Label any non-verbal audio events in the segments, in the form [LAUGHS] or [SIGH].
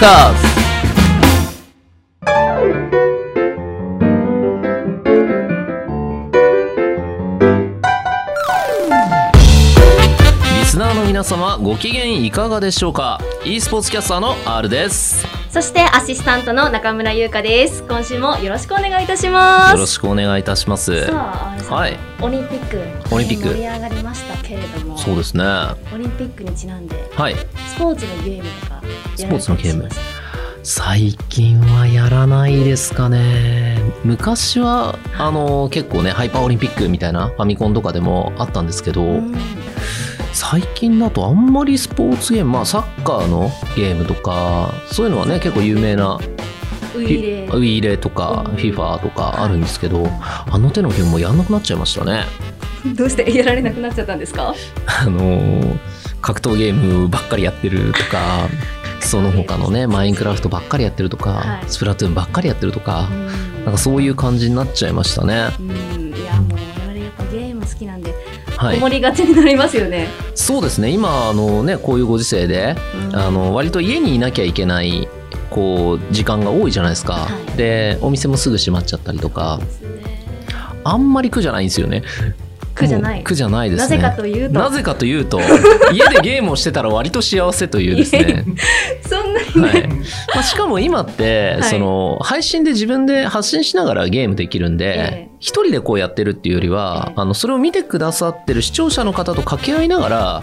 カスリスナーの皆様ご機嫌いかがでしょうか？E スポーツキャスターの R です。そしてアシスタントの中村優香です。今週もよろしくお願いいたします。よろしくお願いいたします。はい。オリンピックオリンピック。盛り上がりましたけれども。そうですね。はオリンピックにちなんでい。スポーツのゲームとかスポーツのゲーム。最近はやらないですかね。昔はあの結構ねハイパーオリンピックみたいなファミコンとかでもあったんですけど、うん最近だとあんまりスポーツゲームまあサッカーのゲームとかそういうのはね結構有名なウイレ。ウィーレとかうん。FIFA とかあるんですけどあの手のゲームもやんなくなっちゃいましたね。どうして？[LAUGHS] やられなくなっちゃったんですか？あのー格闘ゲームばっかりやってるとかその他のねマインクラフトばっかりやってるとか、はい。スプラトゥーンばっかりやってるとか、うん。なんかそういう感じになっちゃいましたね。うんはい。思りがちになりますよね、そうですね。今あのねこういうご時世で、うんあの割と家にいなきゃいけないこう時間が多いじゃないですか。はいでお店もすぐ閉まっちゃったりとか、ねあんまり苦じゃないんですよね。苦じゃない苦じゃないですね。なぜかというと。なぜかというと [LAUGHS] 家でゲームをしてたら割と幸せというですね。そんなにはい。ね、まあ、しかも今って、はい。その配信で自分で発信しながらゲームできるんえでえ一、人でこうやってるっていうよりは、ええ。あのそれを見てくださってる視聴者の方と掛け合いながら、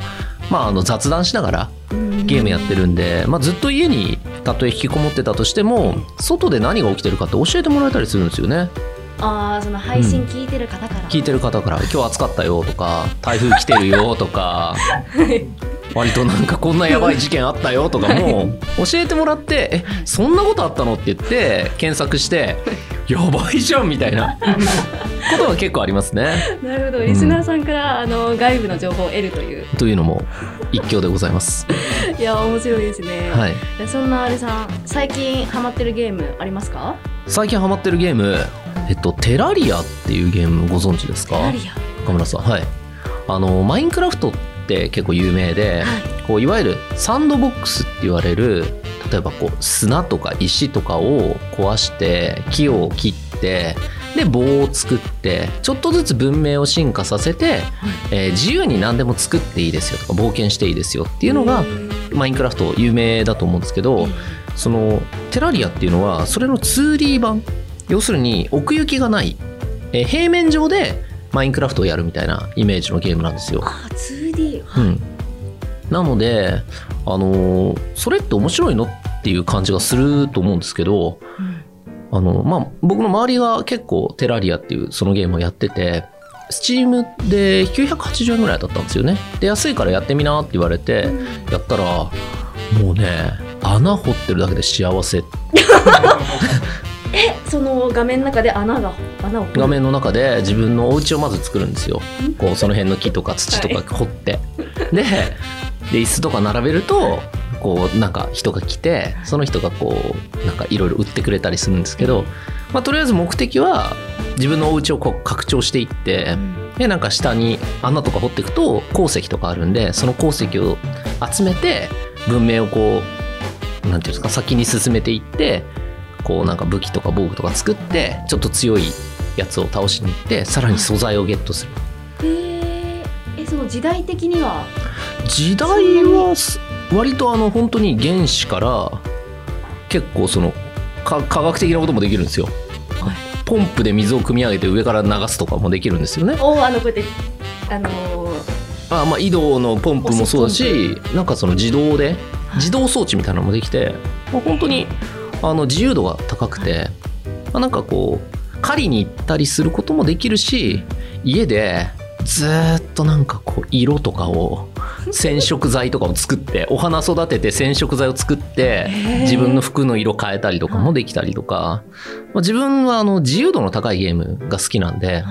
まあ、あの雑談しながらゲームやってるんで、まあ、ずっと家にたとえ引きこもってたとしても外で何が起きてるかって教えてもらえたりするんですよねああその配信聞いてる方から、聞いてる方から「今日暑かったよ」とか「台風来てるよ」とか割となんかこんなやばい事件あったよとかも教えてもらって「えそんなことあったの?」って言って検索して「やばいじゃん」みたいなことが結構ありますね。なるほど。リスナーさんから、あの外部の情報を得るという。というのも一興でございます。いや面白いですね、はい、でそんなあれさん最近ハマってるゲームありますか？最近ハマってるゲーム「えっと、テラリア」っていうゲームご存知ですか？岡村さん。はい。あのマインクラフトって結構有名で、はい。こういわゆるサンドボックスって言われる例えばこう砂とか石とかを壊して木を切ってで棒を作ってちょっとずつ文明を進化させて、えー自由に何でも作っていいですよとか冒険していいですよっていうのがマインクラフト有名だと思うんですけど、そのテラリアっていうのはそれの 2D 版要するに奥行きがない、えー平面上でマインクラフトをやるみたいなイメージのゲームなんですよ。あ 2D はい、うん、なので、あのーそれって面白いのっていう感じがすると思うんですけど、うんあのまあ、僕の周りが結構テラリアっていうそのゲームをやってて、スチームで980円ぐらいだったんですよね。で、安いからやってみなって言われて、やったら、もうね、穴掘ってるだけで幸せ。[LAUGHS] えその画面の中で穴が穴を画面の中で自分のお家をまず作るんですよ。こう、その辺の木とか土とか掘って。で、で、椅子とか並べると、こう、なんか人が来て、その人がこう、なんかいろいろ売ってくれたりするんですけど、まあ、とりあえず目的は、自分のお家をこう拡張していって、で、なんか下に穴とか掘っていくと、鉱石とかあるんで、その鉱石を集めて、文明をこう、なんていうんですか、先に進めていって、こうなんか武器とか防具とか作って、ちょっと強いやつを倒しに行って、さらに素材をゲットする。えー、えその時代的には？時代はす割とあの本当に原子から結構そのか科学的なこともできるんですよ。ポンプで水を汲み上げて上から流すとかもできるんですよね。おあのこうやってあのーあまあ移動のポンプもそうだしなんかその自動で自動装置みたいなのもできて、まあ、本当にあの自由度が高くて、まあ、なんかこう狩りに行ったりすることもできるし家でずーっとなんかこう色とかを染色剤とかを作って [LAUGHS] お花育てて染色剤を作って自分の服の色変えたりとかもできたりとか、まあ、自分はあの自由度の高いゲームが好きなんで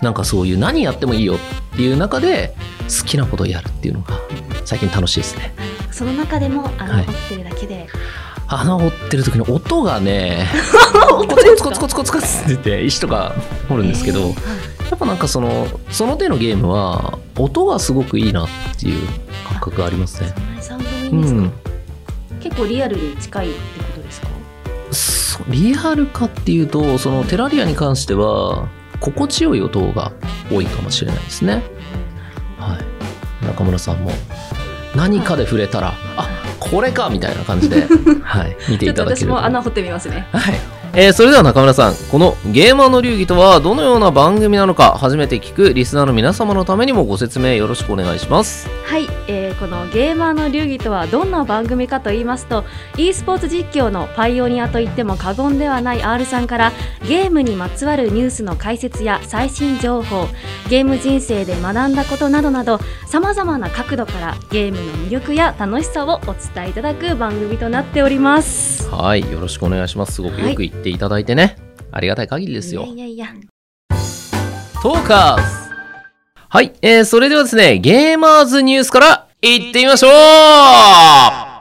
なんかそういう何やってもいいよっていう中で好きなことをやるっていうのが最近楽しいですね。その中でも穴はい。掘ってるだけで、穴を掘ってる時の音がね [LAUGHS] 音コツコツコツコツコツって言って石とか掘るんですけど、えーやっぱなんかそのその手のゲームは音がすごくいいなっていう感覚がありますね。そんなにサウンドもいいうんですか、ん、結構リアルに近いってことですか？リアルかっていうとそのテラリアに関しては心地よい音が多いかもしれないですね。はい。中村さんも何かで触れたら、あこれかみたいな感じで、[LAUGHS] はい、見ていただけると私も穴掘ってみますねはい。えーそれでは中村さん、このゲーマーの流儀とはどのような番組なのか、初めて聞くリスナーの皆様のためにもご説明よろしくお願いします。はい、えーこのゲーマーの流儀とはどんな番組かと言いますと e スポーツ実況のパイオニアと言っても過言ではない R さんからゲームにまつわるニュースの解説や最新情報ゲーム人生で学んだことなどなどさまざまな角度からゲームの魅力や楽しさをお伝えいただく番組となっております。はい、よろしくお願いします。すごくよく言っていただいてね。ありがたい限りですよ。いやいやいやトーカーズはい、えー、それではですね、ゲーマーズニュースから行ってみましょうは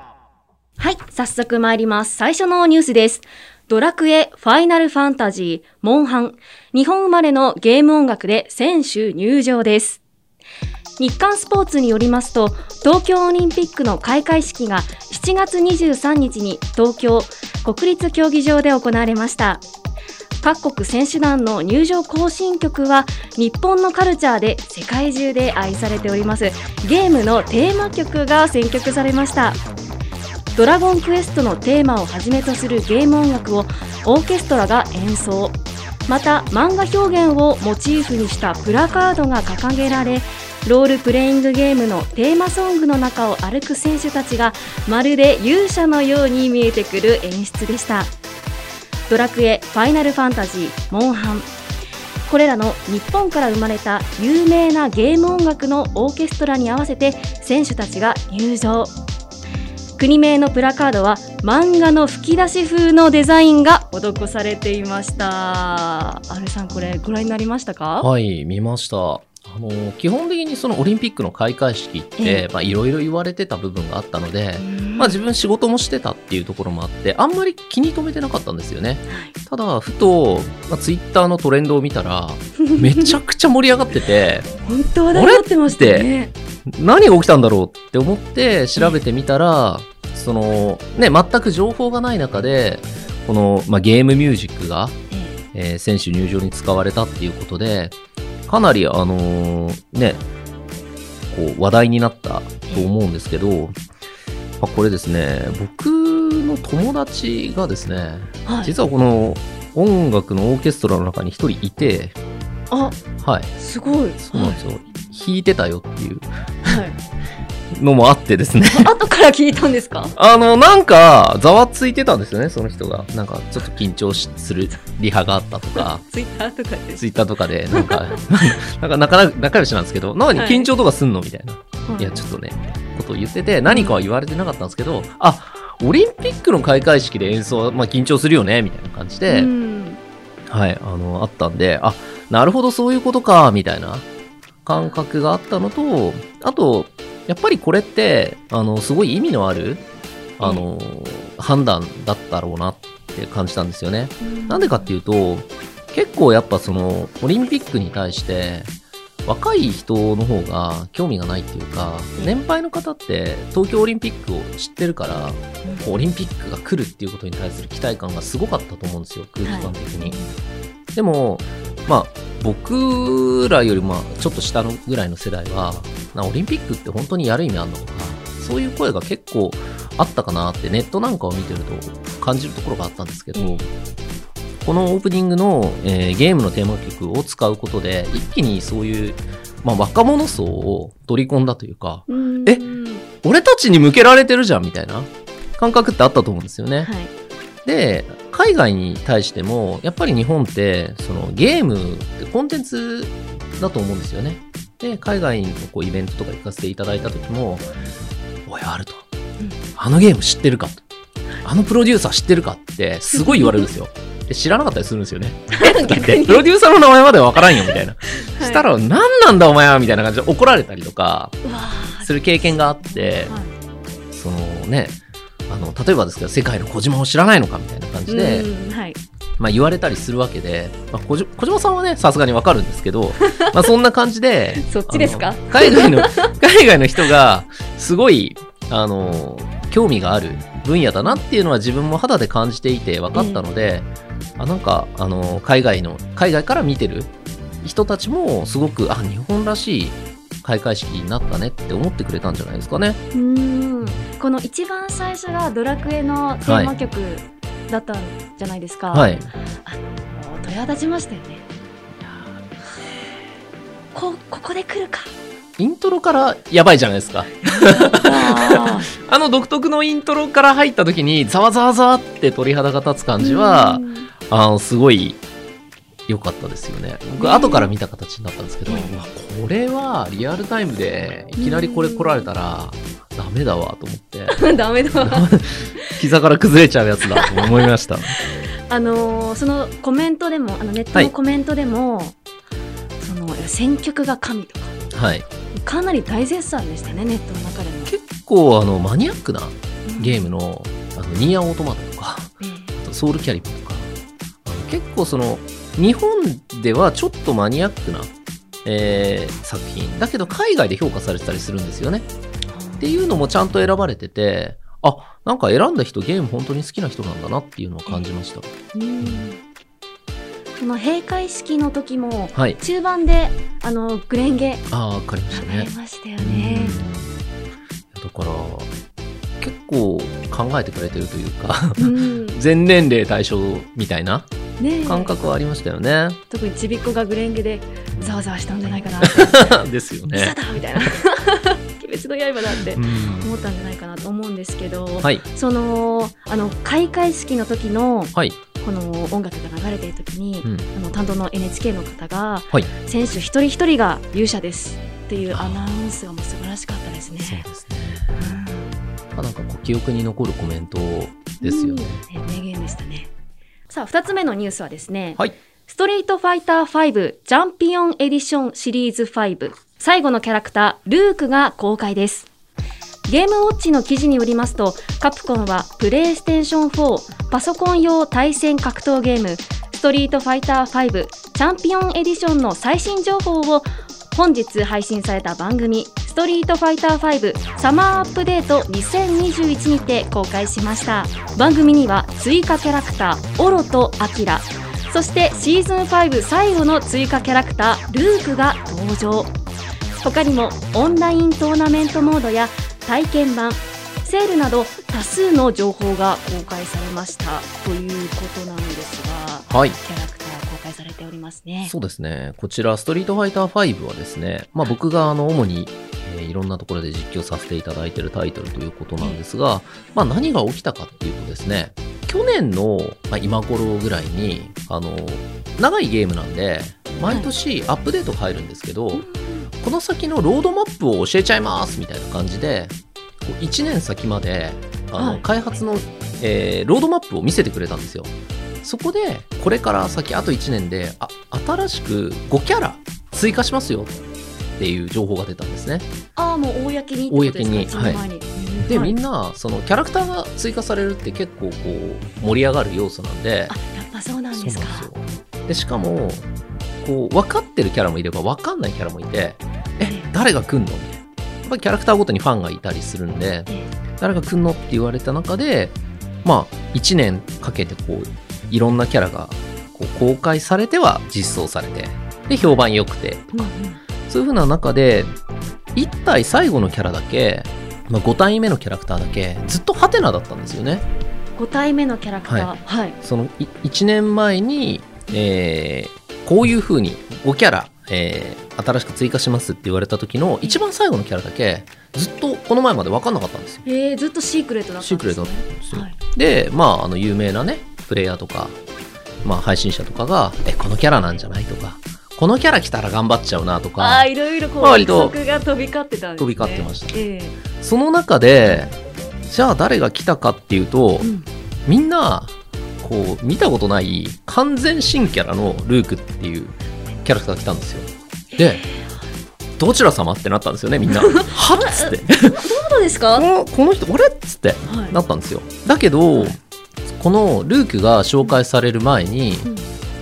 い、早速参ります。最初のニュースです。ドラクエ、ファイナルファンタジー、モンハン。日本生まれのゲーム音楽で選手入場です。日刊スポーツによりますと、東京オリンピックの開会式が7月23日に東京国立競技場で行われました。各国選手団の入場行進曲は日本のカルチャーで世界中で愛されております。ゲームのテーマ曲が選曲されました。ドラゴンクエストのテーマをはじめとするゲーム音楽をオーケストラが演奏。また漫画表現をモチーフにしたプラカードが掲げられロールプレイングゲームのテーマソングの中を歩く選手たちがまるで勇者のように見えてくる演出でしたドラクエ、ファイナルファンタジー、モンハンこれらの日本から生まれた有名なゲーム音楽のオーケストラに合わせて選手たちが入場国名のプラカードは漫画の吹き出し風のデザインが施されていました。あれさんこれご覧になりましたか？はい、見ました。あの、基本的にそのオリンピックの開会式っえて、まあいろいろ言われてた部分があったので、うんまあ自分仕事もしてたっていうところもあって、あんまり気に留めてなかったんですよね。はいただ、ふと、まあ、ツイッターのトレンドを見たら、[LAUGHS] めちゃくちゃ盛り上がってて、本当話題になってましたよね。何が起きたんだろうって思って調べてみたら、その、ね、全く情報がない中で、この、まあ、ゲームミュージックが、ええー選手入場に使われたっていうことで、かなり、あのーね、こう、話題になったと思うんですけど、まあ、これですね、僕の友達がですね、えはい。実はこの音楽のオーケストラの中に一人いて、あ、はい、すごい。そうなんですよ。弾いてたよっていうはい。[LAUGHS] のもあってですね。[LAUGHS] 後から聞いたんですか？あの、なんか、ざわついてたんですよね、その人が。なんか、ちょっと緊張しするリハがあったとか、[LAUGHS] ツイッターとかで。ツイッターとかで、なんか、[LAUGHS] なんか仲仲良しなんですけど、何はい緊張とかすんのみたいな。はいいや、ちょっとね、ことを言ってて、何かは言われてなかったんですけど、あ、オリンピックの開会式で演奏は、まあ緊張するよね、みたいな感じで、うんはい、あの、あったんで、あ、なるほど、そういうことか、みたいな感覚があったのと、あと、やっぱりこれって、あの、すごい意味のある、あの、判断だったろうなって感じたんですよね。なんでかっていうと、結構やっぱその、オリンピックに対して、若い人の方が興味がないっていうか、年配の方って東京オリンピックを知ってるから、オリンピックが来るっていうことに対する期待感がすごかったと思うんですよ、空気感的に。でも、まあ、僕らよりまあちょっと下のぐらいの世代は、なオリンピックって本当にやる意味あんのとか、そういう声が結構あったかなってネットなんかを見てると感じるところがあったんですけど、うんこのオープニングの、えーゲームのテーマ曲を使うことで、一気にそういう、まあ、若者層を取り込んだというか、うんえ俺たちに向けられてるじゃんみたいな感覚ってあったと思うんですよね。はい。で、海外に対しても、やっぱり日本って、そのゲームってコンテンツだと思うんですよね。で、海外のこうイベントとか行かせていただいた時も、おい、あると。うんあのゲーム知ってるかと。あのプロデューサー知ってるかって、すごい言われるんですよ。[LAUGHS] で知らなかったりするんですよね。[LAUGHS] プロデューサーの名前まではわからんよ、みたいな。したら、何なんだお前はみたいな感じで怒られたりとか、する経験があって、はいそのね、あの、例えばですけど、世界の小島を知らないのかみたいな感じで、うんはい。まあ言われたりするわけで、まあ、小島さんはね、さすがにわかるんですけど、[LAUGHS] まあそんな感じで、そっちですか？海外の、海外の [LAUGHS] 人が、すごい、あの、興味がある分野だなっていうのは自分も肌で感じていて分かったので、あなんかあの海外の海外から見てる人たちもすごくあ日本らしい開会式になったねって思ってくれたんじゃないですかね。うーんこの一番最初がドラクエのテーマ曲だったんじゃないですか。はい。あの鳥肌立ちましたよね。こここで来るか。イントロからやばいじゃないですか。あ [LAUGHS] あの独特のイントロから入った時にざわざわざわって鳥肌が立つ感ーじはう、んあのすごい良かったですよね。僕、ね後から見た形になったんですけど、これはリアルタイムでいきなりこれ来られたらダメだわと思って、[LAUGHS] ダメだわ。[LAUGHS] 膝から崩れちゃうやつだと思いました。[LAUGHS] あのーそのコメントでもあのネットのコメントでも、その選曲が神とかはい。かなり大絶賛でしたねネットの中でも。結構あのマニアックなゲームのあのニーアオートマトとか、えあとソウルキャリブとか、結構その日本ではちょっとマニアックな、えー作品だけど海外で評価されてたりするんですよね。っていうのもちゃんと選ばれてて、あ、なんか選んだ人ゲーム本当に好きな人なんだなっていうのを感じました。うんこの閉会式の時もはい。中盤であのグレンゲああ、わかりましたね。ましたよね。うんだから、結構考えてくれてるというか、うん、[LAUGHS] 全年齢対象みたいなねえ感覚はありましたよね。特にちびっこがグレンゲでざわざわしたんじゃないかな [LAUGHS] ですよ「さね。だ!」みたいな「[LAUGHS] 鬼滅の刃だ」ってうん思ったんじゃないかなと思うんですけど、はい。そのあの開会式の時のはい。この音楽が流れてる時に、うんあの担当の NHK の方が、はい選手一人一人が勇者ですっていうアナウンスがもう素晴らしかったですね。そうですね。うんなんかこう記憶に残るコメントですよね。うん名言でしたね。さあ、二つ目のニュースはですね、はい。ストリートファイター5チャンピオンエディションシリーズ5最後のキャラクタールークが公開です。ゲームウォッチの記事によりますと、カプコンはプレイステーション4パソコン用対戦格闘ゲームストリートファイター5チャンピオンエディションの最新情報を本日配信された番組ストリートファイター5サマーアップデート2021にて公開しました。番組には追加キャラクターオロとアキラそしてシーズン5最後の追加キャラクタールークが登場。他にもオンライントーナメントモードや体験版セールなど多数の情報が公開されました。ということなんですがはい。キャラクりますねそうですね。こちら、ストリートファイター5はですね、まあ僕があの、主に、えーいろんなところで実況させていただいているタイトルということなんですが、まあ何が起きたかっていうとですね、去年の、まあ、今頃ぐらいに、あの、長いゲームなんで、毎年アップデートが入るんですけど、この先のロードマップを教えちゃいますみたいな感じで、こう1年先まで、あの、はい開発の、えーロードマップを見せてくれたんですよ。そこで、これから先あと1年で、あ、新しく5キャラ追加しますよっていう情報が出たんですね。ああもう公に公にはい。みんな、そのキャラクターが追加されるって結構こう、盛り上がる要素なんで、あやっぱそうなんですか。でしかも、こう、分かってるキャラもいれば分かんないキャラもいて、え、誰が来んの？みたいな。やっぱりキャラクターごとにファンがいたりするんで、え誰が来んの？って言われた中で、まあ、1年かけてこう、いろんなキャラがこう公開されては実装されて、で、評判良くて、えうんうん。そういう風な中で、1体最後のキャラだけ、まあ、5体目のキャラクターだけ、ずっとハテナだったんですよね。5体目のキャラクター。ははい、その1年前に、えーこういう風に5キャラ、えー新しく追加しますって言われた時の一番最後のキャラだけずっとこの前まで分かんなかったんですよ。えー、ずっとシークレットだったんです、ね、シークレットんですよ。はい。で、まあ、あの有名なね、プレイヤーとか、まあ、配信者とかが、え、このキャラなんじゃないとか、このキャラ来たら頑張っちゃうなとあかあ、いろいろこう割とが飛び交ってたんですね。飛び交ってました。えその中で、じゃあ誰が来たかっていうとえ、うん。みんな、こう、見たことない完全新キャラのルークっていうキャラクターが来たんですよ。で、どちら様ってなったんですよね、みんな。[LAUGHS] はっつって。そうですか、はこのこの人、あれ？っつってい。なったんですよ。だけど、このルークが紹介される前に、うん。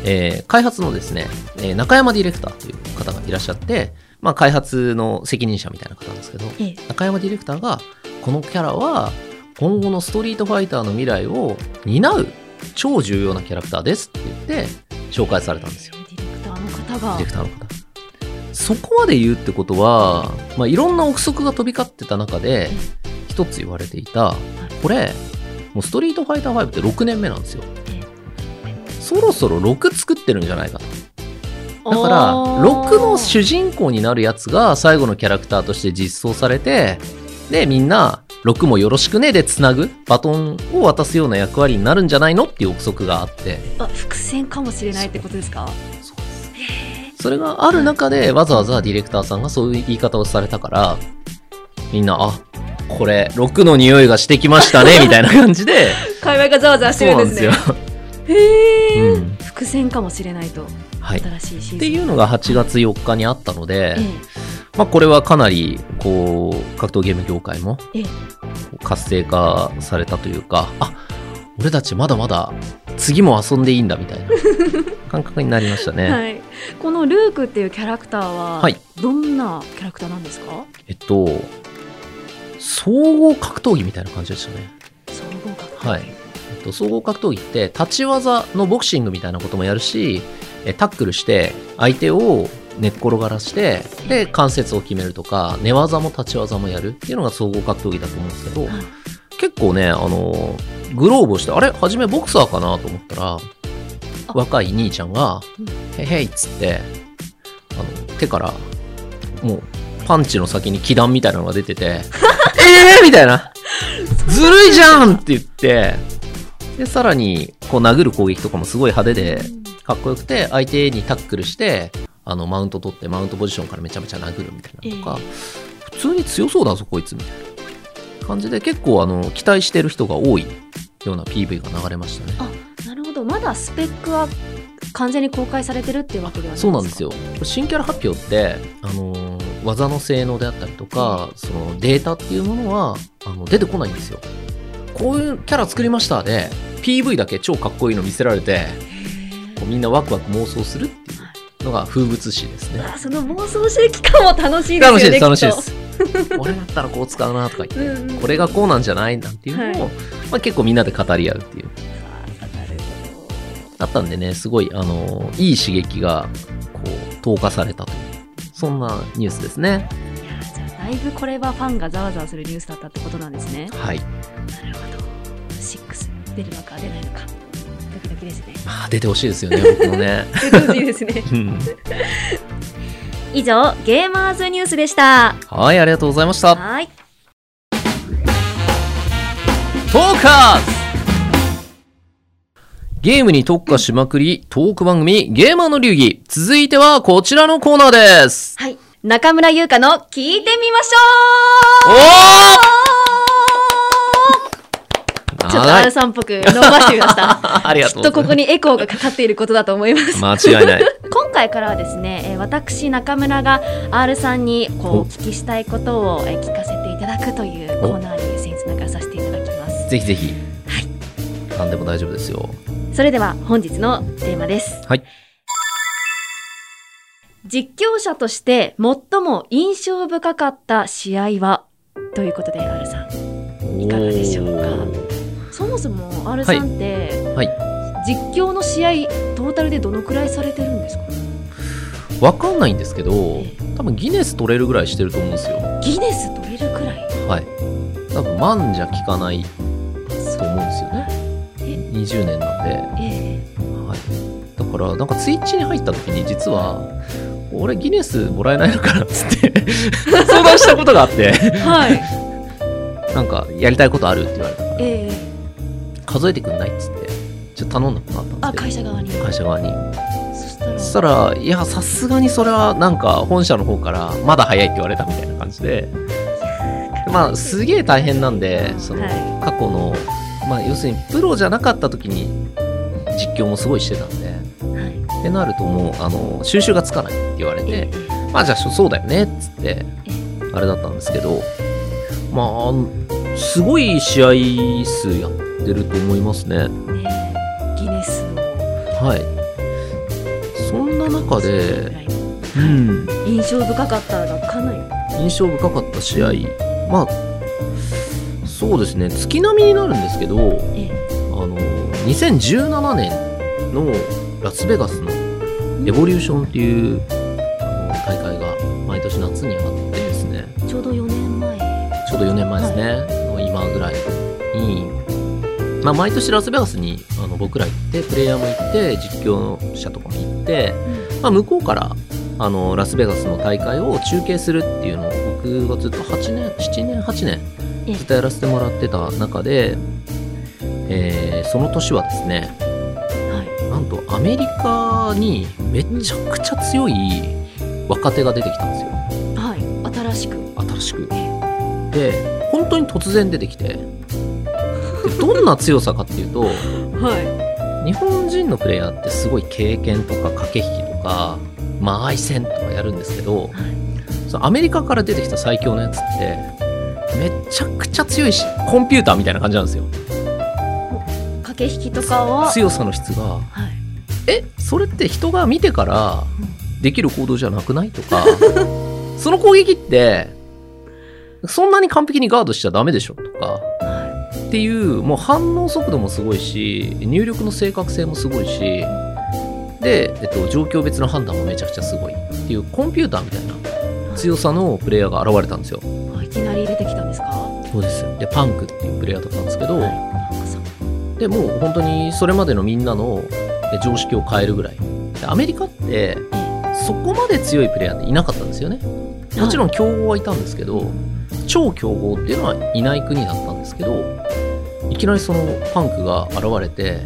えー開発のですね、えー中山ディレクターという方がいらっしゃって、まあ、開発の責任者みたいな方なんですけど、ええ。中山ディレクターが、このキャラは、今後のストリートファイターの未来を担う超重要なキャラクターですって言って紹介されたんですよ。ディレクターの方ディがレクターの方。そこまで言うってことは、まあ、いろんな憶測が飛び交ってた中で、一つ言われていた、これ、もうストリートファイター5って6年目なんですよ。そろそろ6作ってるんじゃないかと。だから、6の主人公になるやつが最後のキャラクターとして実装されて、で、みんな、6もよろしくねで繋ぐバトンを渡すような役割になるんじゃないのっていう憶測があって。あ伏線かもしれないってことですか？それがある中でわざわざディレクターさんがそういう言い方をされたから、みんな、あ、これ、6の匂いがしてきましたね、[LAUGHS] みたいな感じで。会話がざわざわしてるんですね。よ。へえ、うん。伏線かもしれないと。はい。っ新しいシーズン。ていうのが8月4日にあったので、え。まあこれはかなり、こう、格闘ゲーム業界もええ。活性化されたというか、あ、俺たちまだまだ次も遊んでいいんだみたいな [LAUGHS] 感覚になりましたね。はい、このルークっていうキャラクターは、はい。どんなキャラクターなんですか？えっと、総合格闘技みたいな感じでしたね。総合格はい。えっと、総合格闘技って、立ち技のボクシングみたいなこともやるし、えタックルして、相手を寝っ転がらして、で、関節を決めるとか、寝技も立ち技もやる。っていうのが総合格闘技だと思うんですけど、はい。結構ね、あの、グローブをして、あれ？初めボクサーかなと思ったら、若い兄ちゃんがうん、へへいっつって、あの、手から、もう、パンチの先に気弾みたいなのが出てて、[LAUGHS] えーみたいな。ずるいじゃんって言って、で、さらに、こう殴る攻撃とかもすごい派手で、かっこよくて、相手にタックルして、あの、マウント取って、マウントポジションからめちゃめちゃ殴るみたいなのとか、普通に強そうだぞ、こいつ、みたいな感じで、結構、あの、期待してる人が多いような PV が流れましたね。あなるほどまだスペックは完全に公開されてるっていうわけではないそうなんですよ。新キャラ発表って、あのー技の性能であったりとか、そのデータっていうものは、あの、出てこないんですよ。こういうキャラ作りましたで、PV だけ超かっこいいの見せられて、こうみんなワクワク妄想するっていうのが風物詩ですね。あその妄想してる期間も楽しいですよね楽しいです、楽しいです。俺だったらこう使うなとか言って、うんうんこれがこうなんじゃないなんていうのを、はまあ、結構みんなで語り合うっていう。だったんでね、すごい、あのーいい刺激が、こう、投下されたという、そんなニュースですね。どいやじゃあだいぶこれはファンがざわざわするニュースだったってことなんですねはい。なるほど6出るのか出ないのかドキドキですねまあ、出てほしいですよね、僕もね。出てほしいですねうん以上ゲーマーズニュースでしたはい、ありがとうございました。はいトーカーズゲームに特化しまくり、トーク番組、ゲーマーの流儀。続いてはこちらのコーナーです。はい中村優香の聞いてみましおょーうちょっと長 R い。さんっぽく伸ばしてみました [LAUGHS] ありがきとうございます。っとここにエコーがかかっていることだと思います間違いない。[LAUGHS] 今回からはですね、えー私中村が R さんにこうおお聞きしたいことをえー聞かせていただくというコーナーに僭越ながらさせていただきますぜひぜひ。何でも大丈夫ですよ。それでは本日のテーマです。はい。実況者として最も印象深かった試合は？ということで R さん。いかがでしょうか？そもそも R さんって、はい。実況の試合トータルでどのくらいされてるんですか？わかんないんですけど、多分ギネス取れるぐらいしてると思うんですよ。ギネス取れるくらい？はい。多分万じゃ効かないと思うんですよね。え20年なんで。えはい。だから、なんかツイッチに入った時に実は、俺ギネスもらえないのかなっつって [LAUGHS] 相談したことがあって、ーはい。[LAUGHS] なんかやりたいことあるって言われた。から、ええ。数えてくんないっつって、ちょっと頼んだことあったんあですけど、会社側に。会社側に。そしたら。いや、さすがにそれはなんか本社の方からまだ早いって言われたみたいな感じで、まあ、すげえ大変なんで、その、はい。過去の、まあ、要するにプロじゃなかった時に実況もすごいしてたんで、はい。ってなるともう、あの、収集がつかないって言われて、まあじゃあそうだよねっつって、あれだったんですけど、まあ、すごい試合数やってると思いますね。ねギネスの。はい。そんな中ぐで、うん、印象深かったがかなり。印象深かった試合、まあ、そうですね。月並みになるんですけどえあの2017年のラスベガスのエボリューションっていうあの大会が毎年夏にあってですね。えちょうど4年前。ちょうど4年前ですね、の今ぐらいに、まあ、毎年ラスベガスにあの僕ら行ってプレイヤーも行って実況者とかも行って、まあ、向こうからあのラスベガスの大会を中継するっていうのを僕がずっと8年7年8年ええずっとやらせてもらってた中で、えーその年はですねはなんとアメリカにめちゃくちゃ強い若手が出てきたんですよい。はい。新しく。新しくで本当に突然出てきてで [LAUGHS] どんな強さかっていうとは日本人のプレイヤーってすごい経験とか駆け引きとか間合い戦とかやるんですけどい。はい。そのアメリカから出てきた最強のやつってめちゃくちゃ強いしコンピューターみたいな感じなんですよ駆け引きとかは？強さの質がはい。えそれって人が見てからできる行動じゃなくないとか [LAUGHS] その攻撃ってそんなに完璧にガードしちゃダメでしょとかはっていうもう反応速度もすごいし入力の正確性もすごいしで、えっと、状況別の判断もめちゃくちゃすごいっていうコンピューターみたいな強さのプレイヤーが現れたんですよそうですでパンクっていうプレイヤーだったんですけど、でもう本当にそれまでのみんなのえ常識を変えるぐらい。でアメリカってそこまで強いプレイヤーっていなかったんですよね。もちろん強豪はいたんですけど超強豪っていうのはいない国だったんですけどいきなりそのパンクが現れて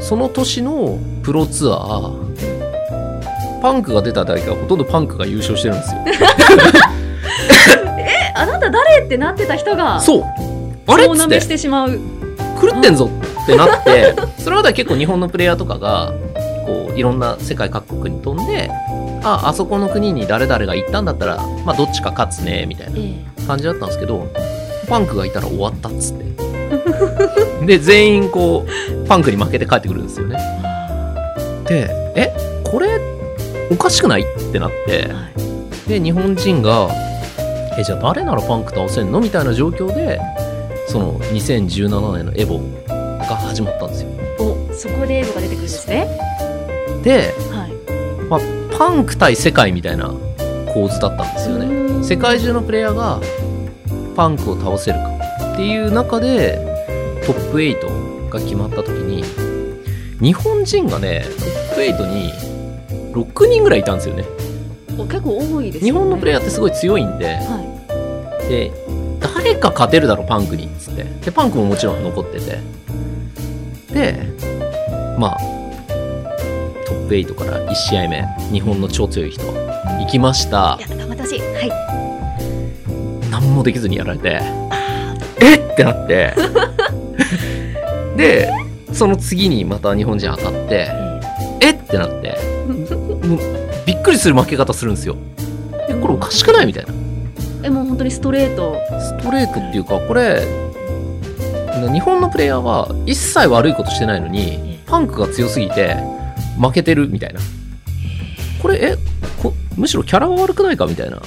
その年のプロツアーパンクが出た大会はほとんどパンクが優勝してるんですよ。え、[LAUGHS] あなた誰ってなってた人が。そうあれっつって大なめしてしまう。狂ってんぞってなって、[LAUGHS] それまでは結構日本のプレイヤーとかが、こう、いろんな世界各国に飛んで、あ、あそこの国に誰々が行ったんだったら、まあどっちか勝つね、みたいなえ感じだったんですけど、パンクがいたら終わったっつって。[LAUGHS] で、全員こう、パンクに負けて帰ってくるんですよね。で、え、これ、おかしくない？ってなって、え。はい。で日本人がえじゃあ誰ならパンク倒せんのみたいな状況でその2017年のエボが始まったんですよお、そこでエヴァが出てくるんですね。で、はい。まあ、パンク対世界みたいな構図だったんですよねね世界中のプレイヤーがパンクを倒せるかっていう中でトップ8が決まった時に日本人がねトップ8に6人ぐらいいたんですよねお結構多いです、ね。日本のプレイヤヤーってすごい強いんで、はで誰か勝てるだろパンクにっつって。でパンクももちろん残ってて。でまあトップ8から1試合目日本の超強い人行きました。い。いや、頑張ってほしい。はい。何もできずにやられて。えっ？てなって。でその次にまた日本人当たって。ええってなって [LAUGHS] びっくりする負け方するんですよえこれおかしくない？みたいなえもう本当にストレート。ストレートっていうかこれ日本のプレイヤーは一切悪いことしてないのにパンクが強すぎて負けてるみたいなこれえこむしろキャラが悪くないか？みたいな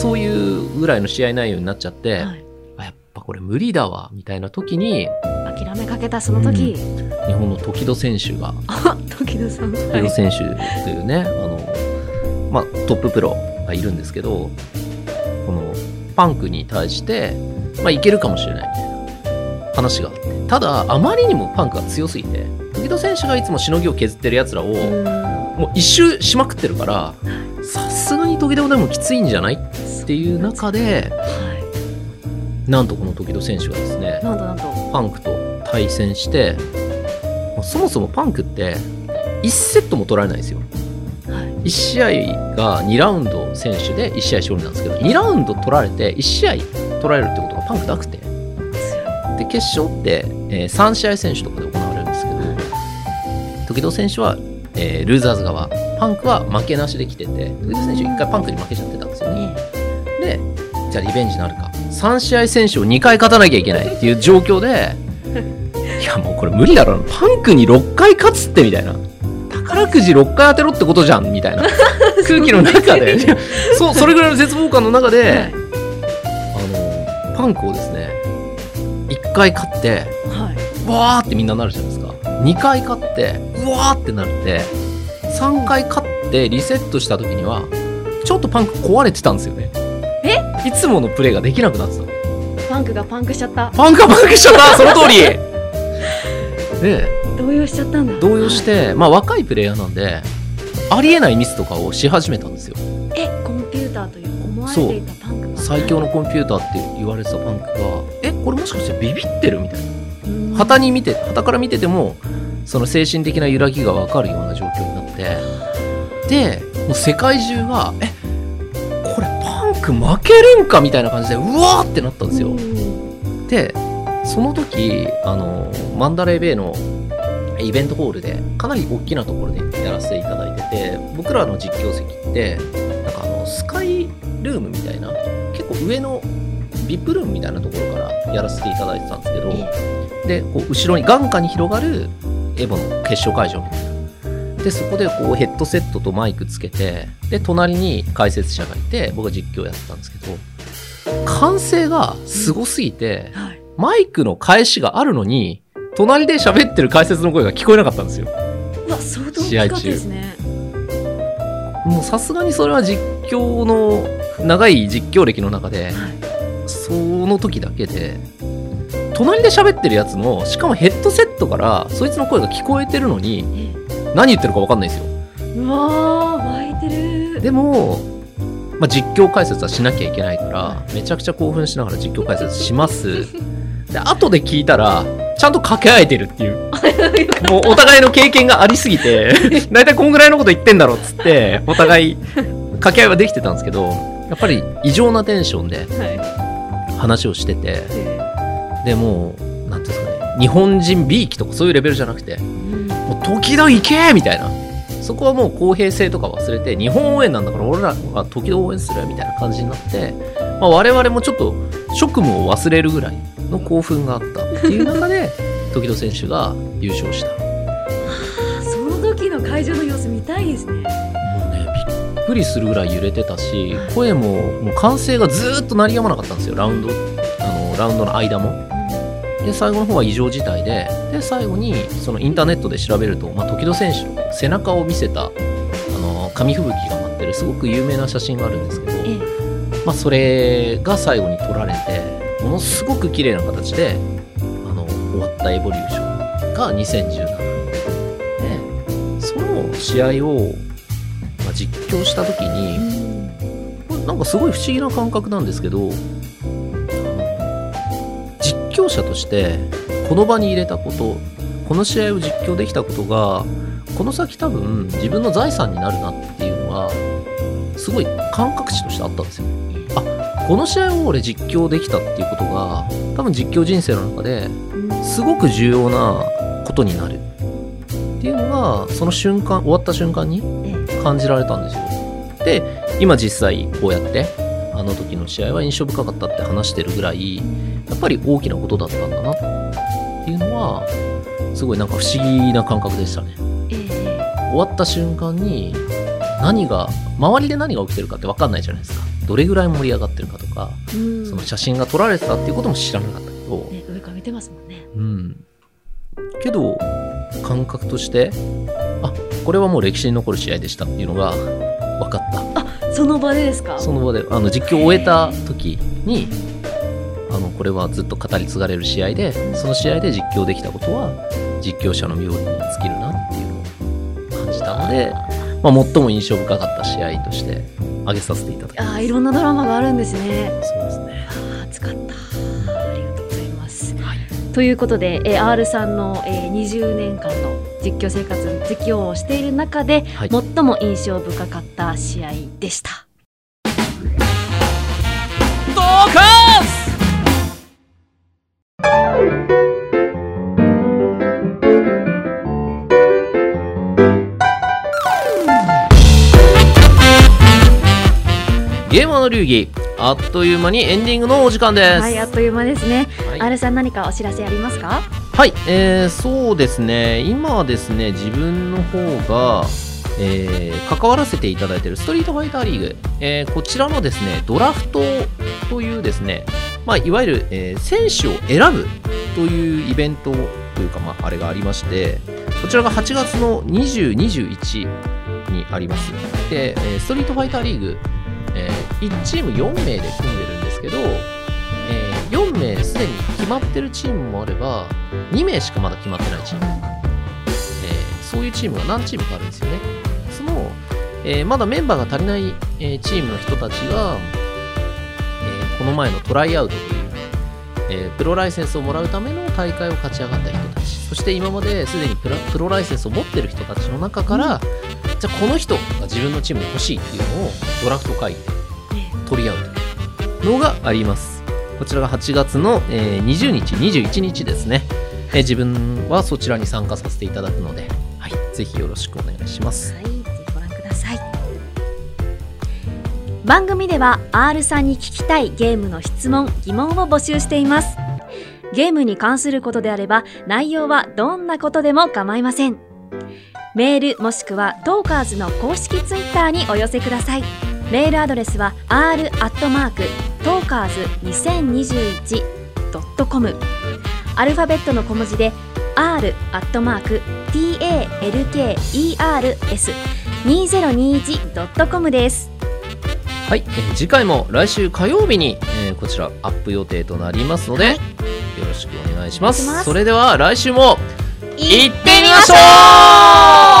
そういうぐらいの試合内容になっちゃって、はい。あやっぱこれ無理だわみたいな時に諦めかけたその時。日本の時戸選手があ、[LAUGHS] 時戸さん。時はい。戸選手というね、あのまあ、トッププロがいるんですけどこのパンクに対して、まあ、いけるかもしれないみたいな話があってただあまりにもパンクが強すぎて時戸選手がいつもしのぎを削ってるやつらを、もう一周しまくってるからさすがに時戸でもきついんじゃない？っていう中ではなんとこの時戸選手がですね。パンクと対戦してそもそもパンクって1セットも取られないんですよはい。1試合が2ラウンド選手で1試合勝利なんですけど2ラウンド取られて1試合取られるってことがパンクなくて。で決勝って、えー3試合選手とかで行われるんですけど時戸選手は、えールーザーズ側パンクは負けなしで来てて時戸選手1回パンクに負けちゃってたんですよね。でじゃあリベンジなるか。3試合選手を2回勝たなきゃいけないっていう状況で [LAUGHS] いやもうこれ無理だろ。パンクに6回勝つってみたいな宝くじ6回当てろってことじゃんみたいな。[LAUGHS] 空気の中で。そうそれぐらいの絶望感の中で、はい。あのパンクをですね1回勝ってはい。わーってみんななるじゃないですか。2回勝ってうわーってなって3回勝ってリセットした時にはちょっとパンク壊れてたんですよね。え？いつものプレーができなくなってたの。パンクがパンクしちゃった。パンクがパンクしちゃった。その通り。[LAUGHS] で動揺しちゃったんだ。動揺してまあ若いプレイヤーなんでありえないミスとかをし始めたんですよ。え、コンピューターという思われていたパンクが。最強のコンピューターって言われてたパンクがえこれもしかしてビビってるみたいな。うん。旗に見て旗から見ててもその精神的な揺らぎが分かるような状況になって。でもう世界中がえこれパンク負けるんかみたいな感じでうわーってなったんですよ。うん。でその時あのマンダレーベイのイベントホールでかなり大きなところでやらせていただいてて僕らの実況席ってなんかあのスカイルームみたいな結構上の VIP ルームみたいなところからやらせていただいてたんですけど、えでこう後ろに眼下に広がるエボの決勝会場みたいな。でそこでこうヘッドセットとマイクつけてで隣に解説者がいて僕が実況やってたんですけど歓声がすごすぎてはい。マイクの返しがあるのに隣で喋ってる解説の声が聞こえなかったんですようわ、相当ですね。もうさすがにそれは実況の長い実況歴の中ではい。その時だけで隣で喋ってるやつのしかもヘッドセットからそいつの声が聞こえてるのにえ？何言ってるか分かんないんですようわー、湧いてる。でも、まあ、実況解説はしなきゃいけないからめちゃくちゃ興奮しながら実況解説しますで後で聞いたらちゃんと掛け合えてるっていう。[LAUGHS] もうお互いの経験がありすぎて [LAUGHS] 大体こんぐらいのこと言ってんだろうっつってお互い掛け合いはできてたんですけどやっぱり異常なテンションではい。話をしててえでもうなんていうんですかね日本人 B 期とかそういうレベルじゃなくてーうん。もう時々行けみたいな。そこはもう公平性とか忘れて日本応援なんだから俺らは時々応援するみたいな感じになって、まあ、我々もちょっと職務を忘れるぐらいの興奮があったっていう中で [LAUGHS] 時々選手が優勝した。もその時の会場の様子見たいですね。うねびっくりするぐらい揺れてたし声ももう歓声がずーっと鳴りやまなかったんですよ。ラウンドあのラウンドの間も。で最後の方は異常事態でで最後にそのインターネットで調べると、まあ、時戸選手の背中を見せたあの紙吹雪が舞ってるすごく有名な写真があるんですけど、えまあ、それが最後に撮られてものすごく綺麗な形であの終わったエボリューションが2017でその試合を、まあ、実況した時にうんこれなんかすごい不思議な感覚なんですけど実況者としてこの場に入れたことこの試合を実況できたことがこの先多分自分の財産になるなっていうのはすごい感覚値としてあったんですよ。あこの試合を俺実況できたっていうことが多分実況人生の中でうんすごく重要なことになる。っていうのがその瞬間終わった瞬間にえ感じられたんですよ。で今実際こうやってあの時の試合は印象深かったって話してるぐらいやっぱり大きなことだったんだなっていうのはすごいなんか不思議な感覚でしたね。ええ。終わった瞬間に何が周りで何が起きてるかって分かんないじゃないですかどれぐらい盛り上がってるかとかえうんその写真が撮られてたっていうことも知らなかったけど、ね上から見てますもんね。うん。けど、感覚として、あ、これはもう歴史に残る試合でしたっていうのが分かった。その場でですか？その場で、あの、実況を終えた時に、あの、これはずっと語り継がれる試合で、その試合で実況できたことは、実況者の冥利に尽きるなっていうのを感じたので、まあ、最も印象深かった試合として挙げさせていただきます。ああ、いろんなドラマがあるんですね。そうですね。ああ、使った。ありがとうございます。はい。ということで、えー R さんの、えー20年間の実況生活、実況をしている中で、はい最も印象深かった試合でした。ドカーの流儀あっという間にエンディングのお時間です。はい、あっという間ですね。はい。R さん何かお知らせありますか？はい、えーそうですね、今はですね、自分の方が、えー関わらせていただいているストリートファイターリーグ、えーこちらのですね、ドラフトというですね、まあ、いわゆる、えー選手を選ぶというイベントというか、まあ、あれがありましてこちらが8月の20、21にあります。で、えーストリートファイターリーグ、え1チーム4名で組んでるんですけど、えー4名すでに決まってるチームもあれば2名しかまだ決まってないチーム、えーそういうチームが何チームかあるんですよね。その、えーまだメンバーが足りない、えーチームの人たちが、えーこの前のトライアウトという、えープロライセンスをもらうための大会を勝ち上がった人たち。そして今まですでにプロライセンスを持ってる人たちの中から、じゃあこの人が自分のチームに欲しいっていうのをドラフト会で取り合うというのがありますこちらが8月の、えー20日21日ですね、えー自分はそちらに参加させていただくので、はい、ぜひよろしくお願いしますはい、ぜひご覧ください。番組では R さんに聞きたいゲームの質問、疑問を募集しています。ゲームに関することであれば、内容はどんなことでも構いません。メールもしくはトーカーズの公式ツイッターにお寄せください。メールアドレスは r アットマークトーカーズ 2021.com アルファベットの小文字で r アットマーク talkers2021.com です。はい、えー次回も来週火曜日に、えーこちらアップ予定となりますので、はいよろしくお願いします。それでは来週もい行ってみましょう